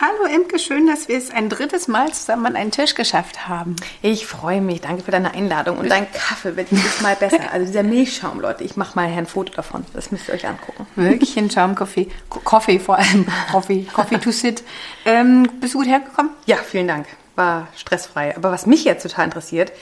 Hallo Imke, schön, dass wir es ein drittes Mal zusammen an einen Tisch geschafft haben. Ich freue mich. Danke für deine Einladung. Und dein Kaffee wird jedes Mal besser. Also dieser Milchschaum, Leute. Ich mache mal ein Foto davon. Das müsst ihr euch angucken. Wirklich ein Schaumkaffee. Coffee vor allem. Coffee, Coffee to sit. Ähm, bist du gut hergekommen? Ja, vielen Dank. War stressfrei. Aber was mich jetzt total interessiert,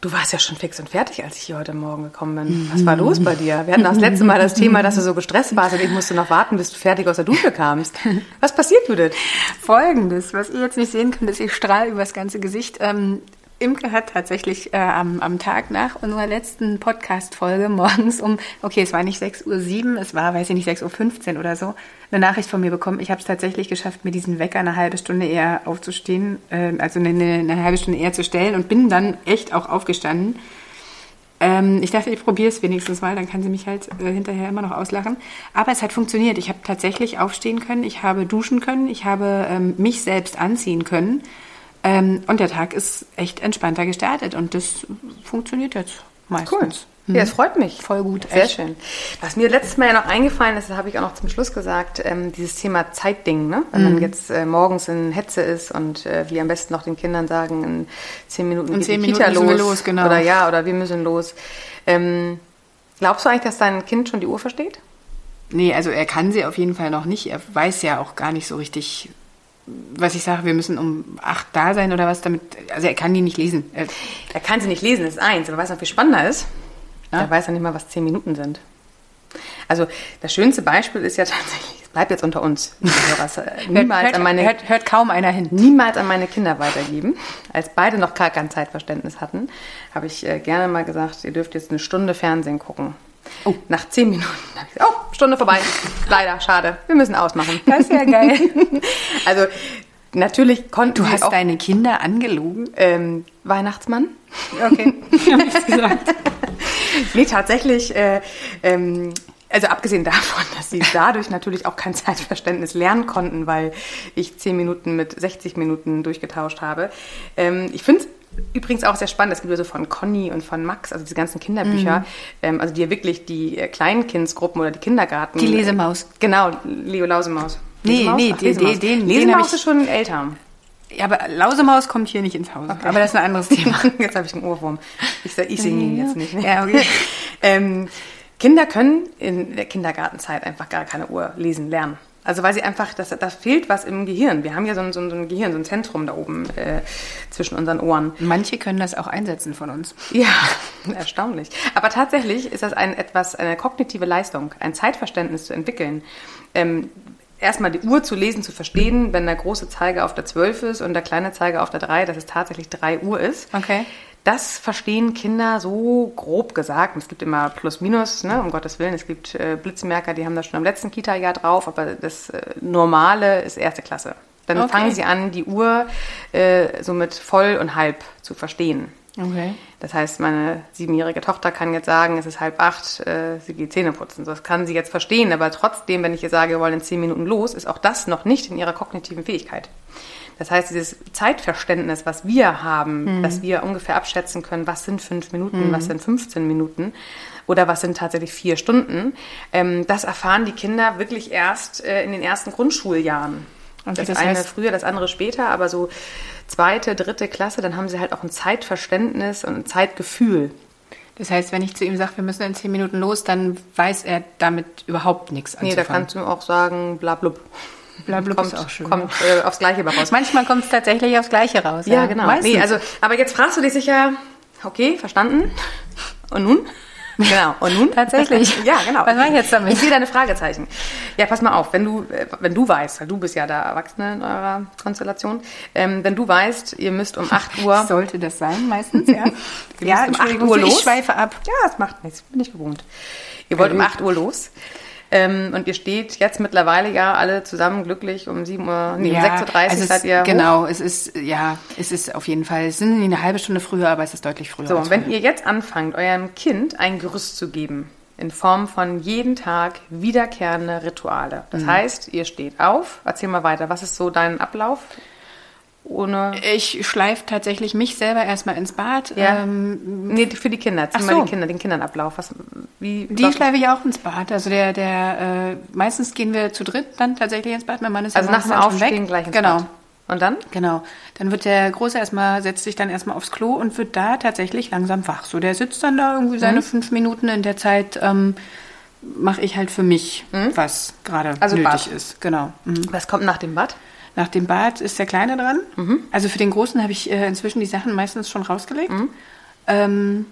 Du warst ja schon fix und fertig, als ich hier heute Morgen gekommen bin. Was war los bei dir? Wir hatten das letzte Mal das Thema, dass du so gestresst warst und ich musste noch warten, bis du fertig aus der Dusche kamst. Was passiert, Judith? Folgendes, was ihr jetzt nicht sehen könnt, ist, ich strahle übers ganze Gesicht. Ähm, Imke hat tatsächlich äh, am, am Tag nach unserer letzten Podcast-Folge morgens um, okay, es war nicht 6.07 Uhr, es war, weiß ich nicht, 6.15 Uhr oder so, eine Nachricht von mir bekommen. Ich habe es tatsächlich geschafft, mir diesen Wecker eine halbe Stunde eher aufzustehen, äh, also eine, eine, halbe Stunde eher zu stellen und bin dann echt auch aufgestanden. Ähm, ich dachte, ich probiere es wenigstens mal, dann kann sie mich halt äh, hinterher immer noch auslachen. Aber es hat funktioniert. Ich habe tatsächlich aufstehen können, ich habe duschen können, ich habe ähm, mich selbst anziehen können. Ähm, und der Tag ist echt entspannter gestartet und das funktioniert jetzt meistens. Cool. Mhm. Ja, es freut mich. Voll gut. Sehr echt. schön. Was mir letztes Mal ja noch eingefallen ist, das habe ich auch noch zum Schluss gesagt, ähm, dieses Thema Zeitding. Ne? Wenn mhm. man jetzt äh, morgens in Hetze ist und äh, wir am besten noch den Kindern sagen, in zehn Minuten in geht zehn die Kita Minuten los. los genau. Oder ja, oder wir müssen los. Ähm, glaubst du eigentlich, dass dein Kind schon die Uhr versteht? Nee, also er kann sie auf jeden Fall noch nicht. Er weiß ja auch gar nicht so richtig, was ich sage, wir müssen um acht da sein oder was damit. Also er kann die nicht lesen. Er, er kann sie nicht lesen, das ist eins. Aber was noch viel spannender ist, ja? er weiß ja nicht mal, was zehn Minuten sind. Also das schönste Beispiel ist ja tatsächlich, es bleibt jetzt unter uns, niemals hört, an meine, hört, hört, kaum einer hin. Niemals an meine Kinder weitergeben. Als beide noch gar kein Zeitverständnis hatten, habe ich äh, gerne mal gesagt, ihr dürft jetzt eine Stunde Fernsehen gucken. Oh. Nach zehn Minuten habe ich gesagt, oh, Stunde vorbei. Leider, schade. Wir müssen ausmachen. Das ist ja geil. also natürlich konnten Du hast deine Kinder angelogen? Ähm, Weihnachtsmann. Okay, habe ich gesagt. nee, tatsächlich, äh, ähm, also abgesehen davon, dass sie dadurch natürlich auch kein Zeitverständnis lernen konnten, weil ich zehn Minuten mit 60 Minuten durchgetauscht habe. Ähm, ich finde es übrigens auch sehr spannend. Es gibt also von Conny und von Max, also diese ganzen Kinderbücher, mhm. ähm, also die ja wirklich die äh, Kleinkindsgruppen oder die Kindergarten. Die Lesemaus. Genau, Leo Lausemaus. Nee, Lesemaus? nee, Ach, Lesemaus. den, den, Lesemaus den ist schon älter. Ja, aber Lausemaus kommt hier nicht ins Haus. Okay. Aber das ist ein anderes Thema. jetzt habe ich einen Ohrwurm. Ich, ich singe ihn jetzt nicht. Ne? Ja, okay. ähm, Kinder können in der Kindergartenzeit einfach gar keine Uhr lesen lernen. Also weil sie einfach, das, da fehlt was im Gehirn. Wir haben ja so ein, so ein Gehirn, so ein Zentrum da oben äh, zwischen unseren Ohren. Manche können das auch einsetzen von uns. Ja, erstaunlich. Aber tatsächlich ist das ein, etwas, eine kognitive Leistung, ein Zeitverständnis zu entwickeln. Ähm, erstmal die Uhr zu lesen, zu verstehen, wenn der große Zeiger auf der 12 ist und der kleine Zeiger auf der 3, dass es tatsächlich 3 Uhr ist. Okay. Das verstehen Kinder so grob gesagt. Es gibt immer Plus, Minus, ne, um Gottes Willen. Es gibt äh, Blitzmerker, die haben das schon am letzten Kita-Jahr drauf, aber das äh, Normale ist erste Klasse. Dann okay. fangen sie an, die Uhr äh, so mit voll und halb zu verstehen. Okay. Das heißt, meine siebenjährige Tochter kann jetzt sagen, es ist halb acht, äh, sie geht Zähne putzen. Das kann sie jetzt verstehen, aber trotzdem, wenn ich ihr sage, wir wollen in zehn Minuten los, ist auch das noch nicht in ihrer kognitiven Fähigkeit. Das heißt, dieses Zeitverständnis, was wir haben, mhm. dass wir ungefähr abschätzen können, was sind fünf Minuten, mhm. was sind 15 Minuten oder was sind tatsächlich vier Stunden, ähm, das erfahren die Kinder wirklich erst äh, in den ersten Grundschuljahren. Okay, das, das eine heißt, früher, das andere später, aber so zweite, dritte Klasse, dann haben sie halt auch ein Zeitverständnis und ein Zeitgefühl. Das heißt, wenn ich zu ihm sage, wir müssen in zehn Minuten los, dann weiß er damit überhaupt nichts anzufangen. Nee, da kannst du auch sagen, blablub. Blablub kommt, ist auch schön. Kommt äh, aufs Gleiche raus. Manchmal kommt es tatsächlich aufs Gleiche raus. Ja, ja genau. Meistens. Nee, also, aber jetzt fragst du dich sicher, okay, verstanden. Und nun? Genau. Und nun? Tatsächlich. ja, genau. Was mache ich jetzt damit? Ich sehe deine Fragezeichen. Ja, pass mal auf, wenn du, äh, wenn du weißt, weil du bist ja der Erwachsene in eurer Konstellation, ähm, wenn du weißt, ihr müsst um 8 Uhr. Sollte das sein, meistens, ja. ja, um 8 Uhr los. Ich schweife ab. Ja, das macht nichts, bin ich gewohnt. Ihr wollt um 8 Uhr los. Ähm, und ihr steht jetzt mittlerweile ja alle zusammen glücklich um 7 Uhr, nee, ja, um 6.30 Uhr also seid ihr. Genau, es ist, ja, es ist auf jeden Fall, es sind eine halbe Stunde früher, aber es ist deutlich früher. So, und wenn ihr jetzt anfangt, eurem Kind ein Gerüst zu geben, in Form von jeden Tag wiederkehrende Rituale. Das mhm. heißt, ihr steht auf, erzähl mal weiter, was ist so dein Ablauf? Ohne. Ich schleife tatsächlich mich selber erstmal ins Bad. Ja. Ähm, Nee, für die Kinder. Zieh Ach mal so. die Kinder, den Kindernablauf. Was, wie, die schleife ich auch ins Bad. Also der, der, äh, meistens gehen wir zu dritt dann tatsächlich ins Bad. Mein Mann ist Also nach dem Aufstehen weg. gleich ins genau. Bad. Und dann? Genau. Dann wird der Große erstmal, setzt sich dann erstmal aufs Klo und wird da tatsächlich langsam wach. So, der sitzt dann da irgendwie Mhm. seine fünf Minuten. In der Zeit ähm, mache ich halt für mich, was gerade Mhm. Also nötig Bad. ist. Genau. Mhm. Was kommt nach dem Bad? Nach dem Bad ist der Kleine dran. Mhm. Also für den Großen habe ich äh, inzwischen die Sachen meistens schon rausgelegt. Mhm. Ähm,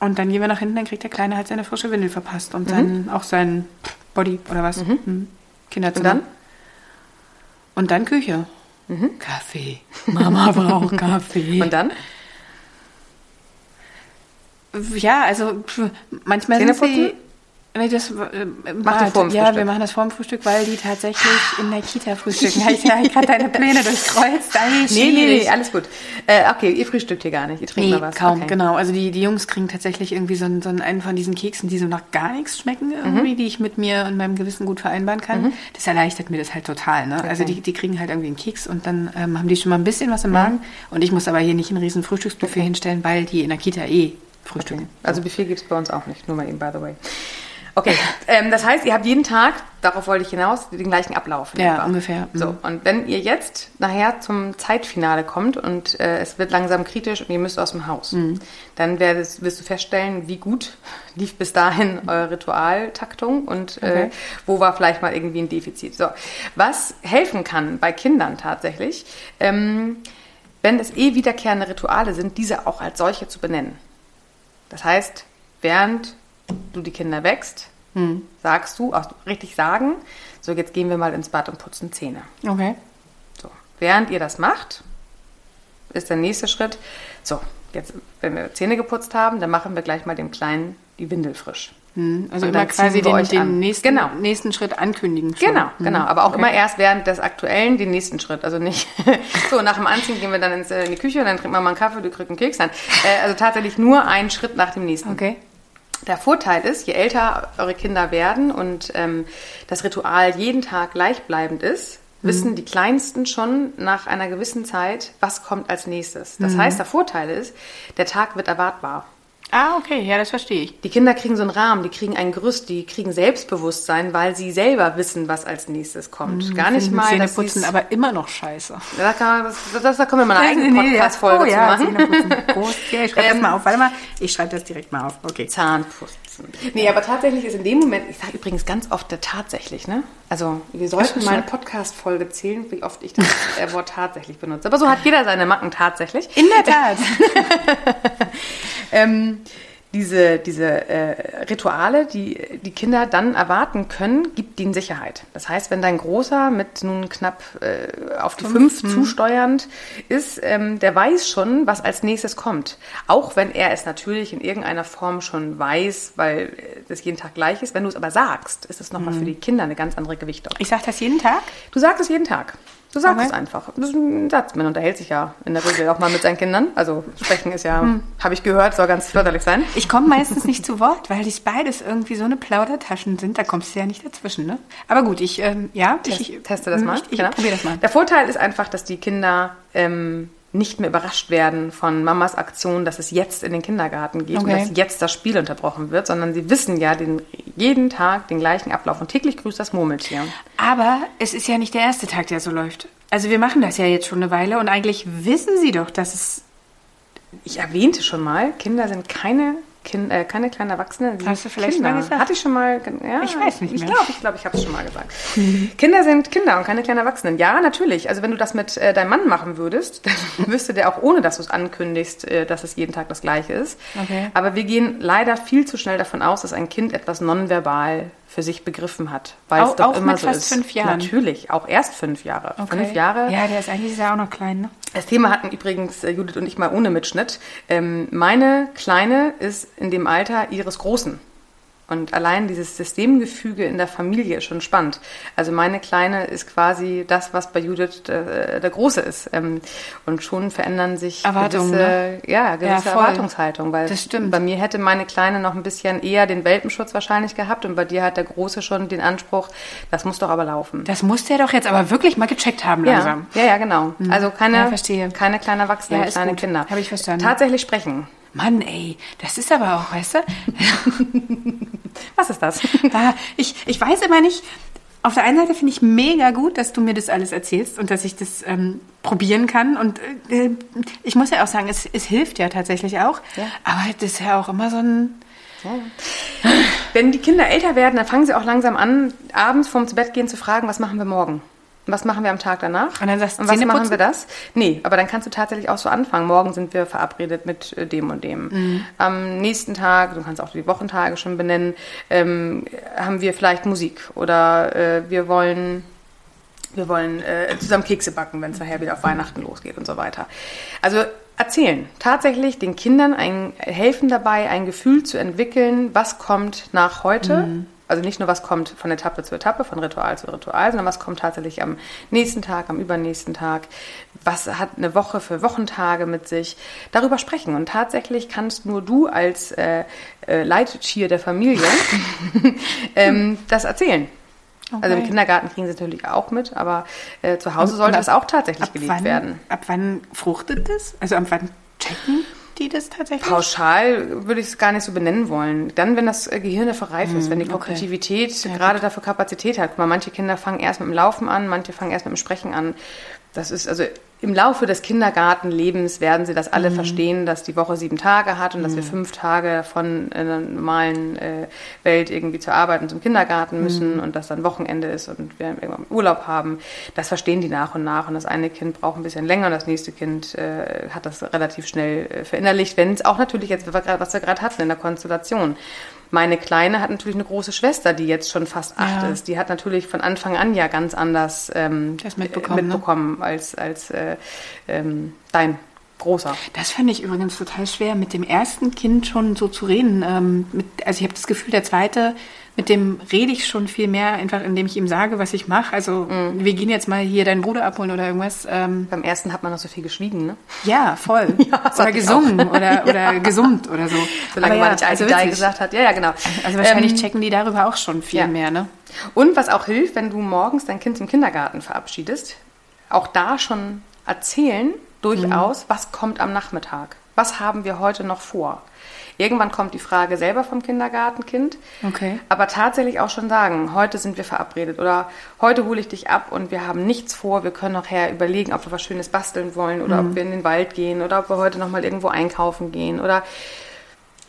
und dann gehen wir nach hinten, dann kriegt der Kleine halt seine frische Windel verpasst und Mhm. dann auch sein Body oder was. Mhm. Kinderzimmer. Und dann? Und dann Küche. Kaffee. Mama braucht Kaffee. Mhm. Und dann? Ja, also pf, manchmal sind sie... Nee, das, äh, im Macht vorm Ja, Frühstück? wir machen das vorm Frühstück, weil die tatsächlich in der Kita frühstücken. Habe ich ja gerade deine Pläne durchkreuzt. Nee, nee, nee, alles gut. Äh, okay, ihr frühstückt hier gar nicht. Ihr trinkt Nee, mal was. kaum, okay. genau. Also die, die Jungs kriegen tatsächlich irgendwie so einen, so einen von diesen Keksen, die so nach gar nichts schmecken Mhm. irgendwie, die ich mit mir und meinem Gewissen gut vereinbaren kann. Das erleichtert mir das halt total. Ne? Also die, die kriegen halt irgendwie einen Keks und dann ähm, haben die schon mal ein bisschen was im Magen. Und ich muss aber hier nicht ein riesen Frühstücksbuffet hinstellen, weil die in der Kita eh frühstücken. Also Buffet gibt es bei uns auch nicht, nur mal eben, by the way. Okay, ähm, das heißt, ihr habt jeden Tag, darauf wollte ich hinaus, den gleichen Ablauf. Ja, etwa. ungefähr. Mhm. So, und wenn ihr jetzt nachher zum Zeitfinale kommt und äh, es wird langsam kritisch und ihr müsst aus dem Haus, Mhm. dann werdest, wirst du feststellen, wie gut lief bis dahin eure Ritualtaktung und äh, Okay. wo war vielleicht mal irgendwie ein Defizit. So, was helfen kann bei Kindern tatsächlich, ähm, wenn es eh wiederkehrende Rituale sind, diese auch als solche zu benennen. Das heißt, während du die Kinder wächst, Hm. sagst du, auch richtig sagen, so jetzt gehen wir mal ins Bad und putzen Zähne. Okay. So, während ihr das macht, ist der nächste Schritt, so, jetzt, wenn wir Zähne geputzt haben, dann machen wir gleich mal dem Kleinen die Windel frisch. Hm, Also Und immer quasi den, euch den nächsten, Genau. nächsten Schritt ankündigen. Schon. Genau, Mhm. genau. Aber auch Okay. immer erst während des Aktuellen den nächsten Schritt. Also nicht so, nach dem Anziehen gehen wir dann ins, äh, in die Küche, dann trinken wir mal einen Kaffee, du kriegst einen Keks dann. Äh, also tatsächlich nur einen Schritt nach dem nächsten. Okay. Der Vorteil ist, je älter eure Kinder werden und ähm, das Ritual jeden Tag gleichbleibend ist, wissen die Kleinsten schon nach einer gewissen Zeit, was kommt als nächstes. Das heißt, der Vorteil ist, der Tag wird erwartbar. Ah, okay, ja, das verstehe ich. Die Kinder kriegen so einen Rahmen, die kriegen ein Gerüst, die kriegen Selbstbewusstsein, weil sie selber wissen, was als nächstes kommt. Gar nicht mal, Zähneputzen, aber immer noch scheiße. da, kann, das, das, da können wir mal eine eigene Nee. Podcast-Folge oh, ja, zu machen. Ja, ich schreibe das Ähm, mal auf. Warte mal, ich schreibe das direkt mal auf. Okay. Zahnputzen. Nee, aber tatsächlich ist in dem Moment, ich sage übrigens ganz oft der tatsächlich, ne? Also wir sollten mal eine Podcast-Folge zählen, wie oft ich das äh, Wort tatsächlich benutze. Aber so hat jeder seine Macken tatsächlich. In der Tat. Ähm, diese diese äh, Rituale, die die Kinder dann erwarten können, gibt ihnen Sicherheit. Das heißt, wenn dein Großer mit nun knapp äh, auf die fünf zusteuernd ist, ähm, der weiß schon, was als nächstes kommt. Auch wenn er es natürlich in irgendeiner Form schon weiß, weil äh, das jeden Tag gleich ist. Wenn du es aber sagst, ist es nochmal für die Kinder eine ganz andere Gewichtung. Ich sage das jeden Tag. Du sagst es jeden Tag. Du sagst Okay. es einfach. Das ist ein Satz. Man unterhält sich ja in der Regel auch mal mit seinen Kindern. Also sprechen ist ja, Hm. habe ich gehört, soll ganz förderlich sein. Ich komme meistens nicht zu Wort, weil dies beides irgendwie so eine Plaudertaschen sind. Da kommst du ja nicht dazwischen, ne? Aber gut, ich, ähm, ja, Test, ich teste das mal. Ich, ich Genau. probiere das mal. Der Vorteil ist einfach, dass die Kinder ähm, nicht mehr überrascht werden von Mamas Aktion, dass es jetzt in den Kindergarten geht Okay. und dass jetzt das Spiel unterbrochen wird, sondern sie wissen ja den, jeden Tag den gleichen Ablauf. Und täglich grüßt das Murmeltier. Aber es ist ja nicht der erste Tag, der so läuft. Also wir machen das ja jetzt schon eine Weile und eigentlich wissen sie doch, dass es... Ich erwähnte schon mal, Kinder sind keine, kind, äh, keine kleinen Erwachsene. sie Hast du vielleicht Kinder. mal gesagt? Hatte ich schon mal. Ja, Ich weiß nicht Ich mehr. glaube, ich, glaub, ich habe es schon mal gesagt. Kinder sind Kinder und keine kleinen Erwachsenen. Ja, natürlich. Also wenn du das mit äh, deinem Mann machen würdest, dann wüsste der auch, ohne dass du es ankündigst, äh, dass es jeden Tag das Gleiche ist. Okay. Aber wir gehen leider viel zu schnell davon aus, dass ein Kind etwas nonverbal für sich begriffen hat. Weil es Auch- doch auch immer mit so fast ist. fünf Jahren? Natürlich, auch erst fünf Jahre. Fünf Jahre. Ja, der ist eigentlich ist ja auch noch klein, ne? Das Thema hatten übrigens äh, Judith und ich mal ohne Mitschnitt. Ähm, meine Kleine ist in dem Alter ihres Großen. Und allein dieses Systemgefüge in der Familie ist schon spannend. Also meine Kleine ist quasi das, was bei Judith äh, der Große ist. Ähm, und schon verändern sich Erwartungen, gewisse, ne? ja, gewisse Ja. Erwartungshaltung. Weil Das stimmt. bei mir hätte meine Kleine noch ein bisschen eher den Welpenschutz wahrscheinlich gehabt und bei dir hat der Große schon den Anspruch, das muss doch aber laufen. Das muss der doch jetzt aber wirklich mal gecheckt haben langsam. Ja, ja, ja, genau. Also keine, Ja, keine kleinen Erwachsene, Ja, ist kleine gut. Kinder. Hab ich verstanden. Tatsächlich sprechen. Mann, ey, das ist aber auch, weißt du? Was ist das? Ah, ich, ich weiß immer nicht. Auf der einen Seite finde ich mega gut, dass du mir das alles erzählst und dass ich das ähm, probieren kann. Und äh, ich muss ja auch sagen, es, es hilft ja tatsächlich auch. Ja. Aber das ist ja auch immer so ein. Wenn die Kinder älter werden, dann fangen sie auch langsam an, abends vorm zu Bett gehen zu fragen, was machen wir morgen? Was machen wir am Tag danach? Und dann sagst du, Und was Zähne machen putzen? wir das? Nee, aber dann kannst du tatsächlich auch so anfangen. Morgen sind wir verabredet mit äh, dem und dem. Mhm. Am nächsten Tag, du kannst auch die Wochentage schon benennen, ähm, haben wir vielleicht Musik oder äh, wir wollen wir wollen äh, zusammen Kekse backen, wenn es nachher wieder auf Weihnachten losgeht und so weiter. Also erzählen, tatsächlich den Kindern ein, helfen dabei, ein Gefühl zu entwickeln, was kommt nach heute. Also nicht nur, was kommt von Etappe zu Etappe, von Ritual zu Ritual, sondern was kommt tatsächlich am nächsten Tag, am übernächsten Tag. Was hat eine Woche für Wochentage mit sich? Darüber sprechen. Und tatsächlich kannst nur du als äh, äh, Leittier der Familie ähm, das erzählen. Also im Okay. Kindergarten kriegen sie natürlich auch mit, aber äh, zu Hause sollte ab- das auch tatsächlich Ab gelebt wann, werden. ab wann fruchtet das? Also ab wann checken die das tatsächlich? Pauschal würde ich es gar nicht so benennen wollen. Dann, wenn das äh, Gehirn dafür reif ist, wenn die Hm, okay. Kognitivität Ja, gerade dafür Kapazität hat. Guck mal, manche Kinder fangen erst mit dem Laufen an, manche fangen erst mit dem Sprechen an. Das ist also im Laufe des Kindergartenlebens werden sie das alle Mhm. verstehen, dass die Woche sieben Tage hat und dass wir fünf Tage davon in der normalen äh, Welt irgendwie zur Arbeit und zum Kindergarten Mhm. müssen und dass dann Wochenende ist und wir irgendwann Urlaub haben. Das verstehen die nach und nach und das eine Kind braucht ein bisschen länger und das nächste Kind äh, hat das relativ schnell äh, verinnerlicht, wenn es auch natürlich jetzt, was wir gerade hatten in der Konstellation. Meine Kleine hat natürlich eine große Schwester, die jetzt schon fast acht Ja. ist. Die hat natürlich von Anfang an ja ganz anders ähm, Das mitbekommen, äh, ne? mitbekommen als, als äh, ähm, dein Großer. Das fand ich übrigens total schwer, mit dem ersten Kind schon so zu reden. Ähm, mit, also ich habe das Gefühl, der zweite, mit dem rede ich schon viel mehr, einfach indem ich ihm sage, was ich mache. Also Mhm. wir gehen jetzt mal hier deinen Bruder abholen oder irgendwas. Ähm, Beim ersten hat man noch so viel geschwiegen, ne? ja, voll. das oder gesungen oder, oder gesummt oder so. Solange Aber man ja, nicht also witzig. gesagt hat. Ja, ja, genau. Also wahrscheinlich Ähm, checken die darüber auch schon viel ja. mehr, ne? Und was auch hilft, wenn du morgens dein Kind zum Kindergarten verabschiedest, auch da schon erzählen durchaus, was kommt am Nachmittag. Was haben wir heute noch vor? Irgendwann kommt die Frage selber vom Kindergartenkind. Okay. Aber tatsächlich auch schon sagen, heute sind wir verabredet oder heute hole ich dich ab und wir haben nichts vor. Wir können nachher überlegen, ob wir was Schönes basteln wollen oder ob wir in den Wald gehen oder ob wir heute nochmal irgendwo einkaufen gehen oder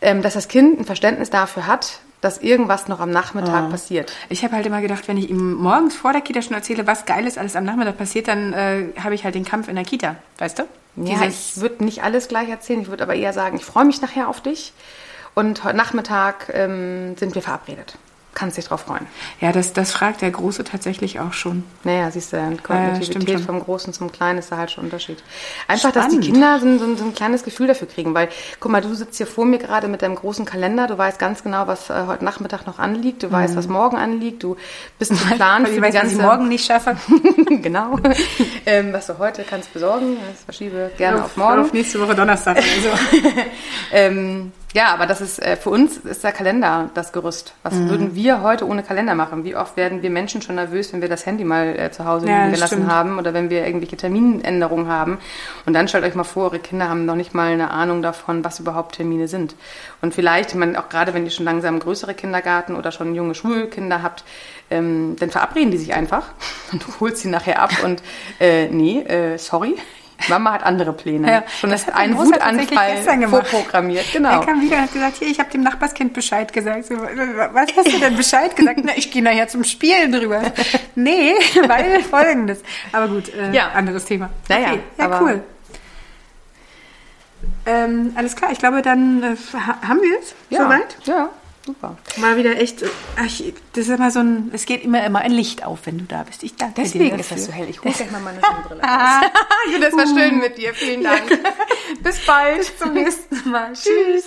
ähm, dass das Kind ein Verständnis dafür hat, dass irgendwas noch am Nachmittag passiert. Ich habe halt immer gedacht, wenn ich ihm morgens vor der Kita schon erzähle, was Geiles alles am Nachmittag passiert, dann äh, habe ich halt den Kampf in der Kita, weißt du? Ja, Dieses- ich würde nicht alles gleich erzählen. Ich würde aber eher sagen, ich freue mich nachher auf dich. Und heute Nachmittag ähm, sind wir verabredet. Kannst dich drauf freuen. ja das, das fragt der Große tatsächlich auch schon. Naja, siehst du, die stimmt Kognitivität schon. vom Großen zum Kleinen ist da halt schon ein Unterschied. Einfach, dass die Spannend. Kinder so, ein- so, so ein kleines Gefühl dafür kriegen. Weil, guck mal, du sitzt hier vor mir gerade mit deinem großen Kalender. Du weißt ganz genau, was äh, heute Nachmittag noch anliegt. Du weißt, was morgen anliegt. Du bist geplant Weil für die weiß, was ganze... ich morgen nicht schaffe. genau. ähm, was du heute kannst besorgen, das verschiebe gerne auf morgen. Auf nächste Woche Donnerstag. Also. Ähm, ja, aber das ist äh, für uns ist der Kalender das Gerüst. Was Mhm. würden wir heute ohne Kalender machen? Wie oft werden wir Menschen schon nervös, wenn wir das Handy mal äh, zu Hause Ja, gelassen stimmt. haben oder wenn wir irgendwelche Terminänderungen haben? Und dann stellt euch mal vor, eure Kinder haben noch nicht mal eine Ahnung davon, was überhaupt Termine sind. Und vielleicht, man, auch gerade wenn ihr schon langsam größere Kindergarten oder schon junge Schulkinder habt, ähm, dann verabreden die sich einfach und du holst sie nachher ab und äh, nee, äh, sorry. Mama hat andere Pläne. Ja, schon das ist hat mein ein Großer tatsächlich Wutanfall vorprogrammiert. Genau. Er kam wieder und hat gesagt, hier, ich habe dem Nachbarskind Bescheid gesagt. So, was hast du denn Bescheid gesagt? Na, ich gehe nachher zum Spielen drüber. nee, weil folgendes. Aber gut, äh, Ja. anderes Thema. Naja, okay, ja, aber- cool. Ähm, alles klar, ich glaube, dann äh, ha- haben wir es Ja, soweit. ja, super. Mal wieder echt, äh, ach, ich- das ist immer so ein, es geht immer, immer ein Licht auf, wenn du da bist. Ich danke Deswegen dir ist das so hell. Ich hole gleich mal meine Sonnenbrille raus. Das war schön mit dir. Vielen Dank. Bis bald. Bis zum nächsten Mal. Tschüss.